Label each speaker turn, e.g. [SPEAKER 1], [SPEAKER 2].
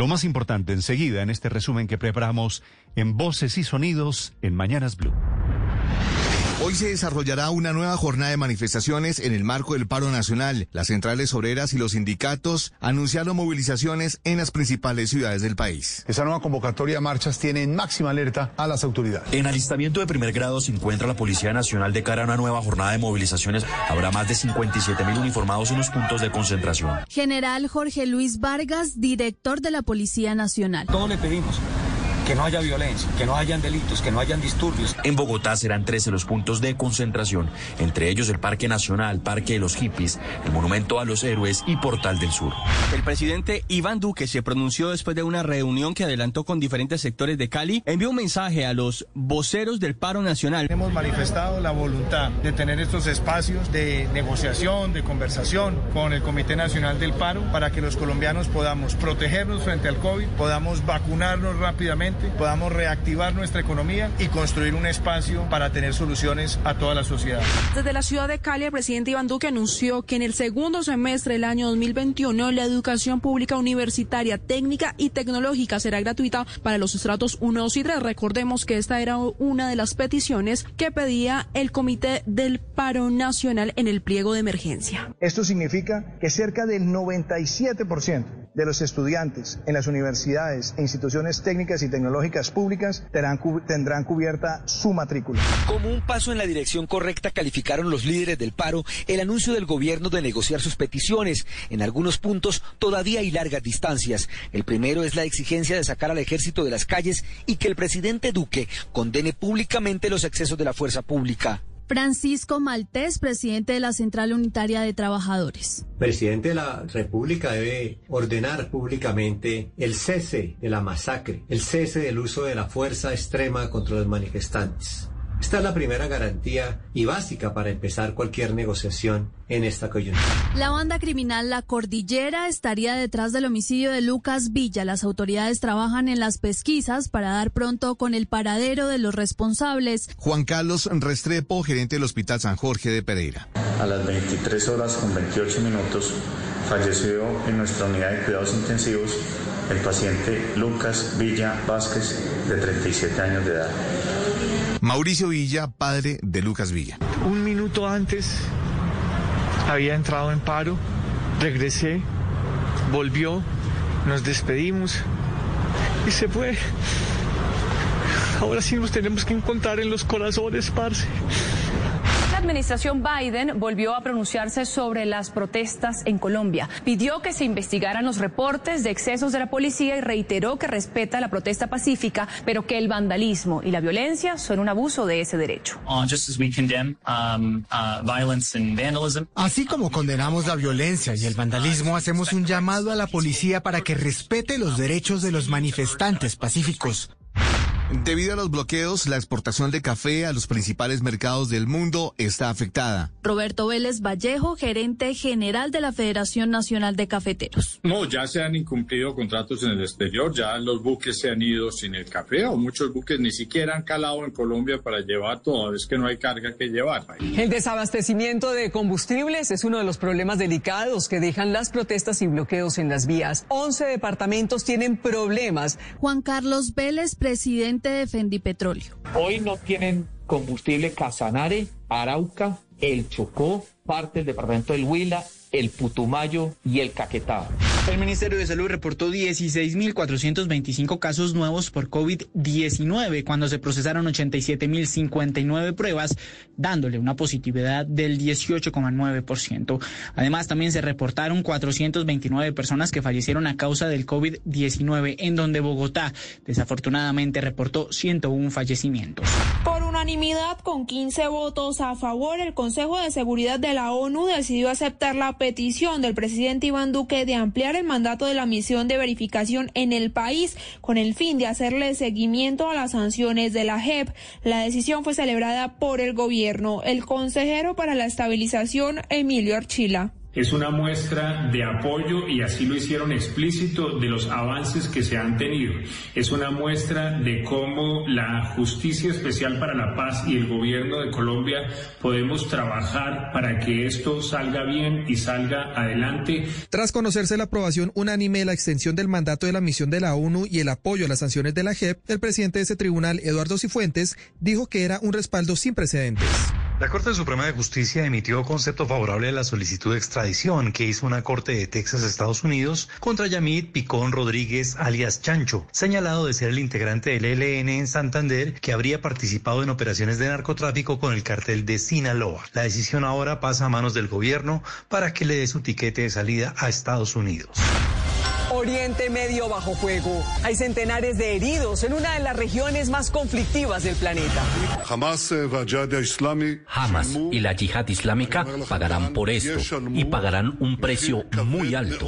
[SPEAKER 1] Lo más importante enseguida en este resumen que preparamos en Voces y Sonidos en Mañanas Blue.
[SPEAKER 2] Hoy se desarrollará una nueva jornada de manifestaciones en el marco del paro nacional. Las centrales obreras y los sindicatos anunciaron movilizaciones en las principales ciudades del país.
[SPEAKER 3] Esa nueva convocatoria de marchas tiene en máxima alerta a las autoridades.
[SPEAKER 4] En alistamiento de primer grado se encuentra la Policía Nacional de cara a una nueva jornada de movilizaciones. Habrá más de 57 mil uniformados en los puntos de concentración.
[SPEAKER 5] General Jorge Luis Vargas, director de la Policía Nacional.
[SPEAKER 6] Todo le pedimos que no haya violencia, que no hayan delitos, que no hayan disturbios.
[SPEAKER 4] En Bogotá serán 13 los puntos de concentración, entre ellos el Parque Nacional, Parque de los Hippies, el Monumento a los Héroes y Portal del Sur.
[SPEAKER 7] El presidente Iván Duque se pronunció después de una reunión que adelantó con diferentes sectores de Cali. Envió un mensaje a los voceros del paro nacional.
[SPEAKER 8] Hemos manifestado la voluntad de tener estos espacios de negociación, de conversación con el Comité Nacional del Paro para que los colombianos podamos protegernos frente al COVID, podamos vacunarnos rápidamente podamos reactivar nuestra economía y construir un espacio para tener soluciones a toda la sociedad.
[SPEAKER 5] Desde la ciudad de Cali, el presidente Iván Duque anunció que en el segundo semestre del año 2021 la educación pública universitaria, técnica y tecnológica será gratuita para los estratos 1, 2 y 3. Recordemos que esta era una de las peticiones que pedía el Comité del Paro Nacional en el pliego de emergencia.
[SPEAKER 8] Esto significa que cerca del 97% de los estudiantes en las universidades e instituciones técnicas y tecnológicas públicas tendrán, cubierta su matrícula.
[SPEAKER 9] Como un paso en la dirección correcta calificaron los líderes del paro el anuncio del gobierno de negociar sus peticiones. En algunos puntos todavía hay largas distancias. El primero es la exigencia de sacar al ejército de las calles y que el presidente Duque condene públicamente los excesos de la fuerza pública.
[SPEAKER 5] Francisco Maltés, presidente de la Central Unitaria de Trabajadores.
[SPEAKER 10] Presidente de la República debe ordenar públicamente el cese de la masacre, el cese del uso de la fuerza extrema contra los manifestantes. Esta es la primera garantía y básica para empezar cualquier negociación en esta coyuntura.
[SPEAKER 5] La banda criminal La Cordillera estaría detrás del homicidio de Lucas Villa. Las autoridades trabajan en las pesquisas para dar pronto con el paradero de los responsables.
[SPEAKER 2] Juan Carlos Restrepo, gerente del Hospital San Jorge de Pereira.
[SPEAKER 11] A las 23 horas con 28 minutos falleció en nuestra unidad de cuidados intensivos el paciente Lucas Villa Vázquez, de 37 años de edad.
[SPEAKER 2] Mauricio Villa, padre de Lucas Villa.
[SPEAKER 12] Un minuto antes había entrado en paro, regresé, volvió, nos despedimos y se fue. Ahora sí nos tenemos que encontrar en los corazones, parce
[SPEAKER 13] administración Biden volvió a pronunciarse sobre las protestas en Colombia. Pidió que se investigaran los reportes de excesos de la policía y reiteró que respeta la protesta pacífica, pero que el vandalismo y la violencia son un abuso de ese derecho.
[SPEAKER 14] Um, uh,
[SPEAKER 15] Así como condenamos la violencia y el vandalismo, hacemos un llamado a la policía para que respete los derechos de los manifestantes pacíficos.
[SPEAKER 2] Debido a los bloqueos, la exportación de café a los principales mercados del mundo está afectada.
[SPEAKER 5] Roberto Vélez Vallejo, gerente general de la Federación Nacional de Cafeteros.
[SPEAKER 16] No, ya se han incumplido contratos en el exterior, ya los buques se han ido sin el café o muchos buques ni siquiera han calado en Colombia para llevar todo, es que no hay carga que llevar.
[SPEAKER 17] El desabastecimiento de combustibles es uno de los problemas delicados que dejan las protestas y bloqueos en las vías. 11 departamentos tienen problemas.
[SPEAKER 5] Juan Carlos Vélez, presidente de Petróleo.
[SPEAKER 18] Hoy no tienen combustible Casanare, Arauca, El Chocó, parte del departamento del Huila, el Putumayo y el Caquetá.
[SPEAKER 19] El Ministerio de Salud reportó 16.425 casos nuevos por COVID-19 cuando se procesaron 87.059 pruebas, dándole una positividad del 18,9%. Además, también se reportaron 429 personas que fallecieron a causa del COVID-19, en donde Bogotá desafortunadamente reportó 101 fallecimientos.
[SPEAKER 13] Unanimidad, con 15 votos a favor, el Consejo de Seguridad de la ONU decidió aceptar la petición del presidente Iván Duque de ampliar el mandato de la misión de verificación en el país con el fin de hacerle seguimiento a las sanciones de la JEP. La decisión fue celebrada por el gobierno. El consejero para la estabilización, Emilio Archila.
[SPEAKER 14] Es una muestra de apoyo y así lo hicieron explícito de los avances que se han tenido. Es una muestra de cómo la Justicia Especial para la Paz y el Gobierno de Colombia podemos trabajar para que esto salga bien y salga adelante.
[SPEAKER 20] Tras conocerse la aprobación unánime de la extensión del mandato de la misión de la ONU y el apoyo a las sanciones de la JEP, el presidente de ese tribunal, Eduardo Cifuentes, dijo que era un respaldo sin precedentes.
[SPEAKER 21] La Corte Suprema de Justicia emitió concepto favorable a la solicitud de extradición que hizo una corte de Texas, Estados Unidos, contra Yamit Picón Rodríguez, alias Chancho, señalado de ser el integrante del ELN en Santander que habría participado en operaciones de narcotráfico con el cartel de Sinaloa. La decisión ahora pasa a manos del gobierno para que le dé su tiquete de salida a Estados Unidos.
[SPEAKER 17] Oriente Medio bajo fuego. Hay centenares de heridos en una de las regiones más conflictivas del planeta.
[SPEAKER 22] Hamas
[SPEAKER 23] y la yihad islámica pagarán por esto y pagarán un precio muy alto.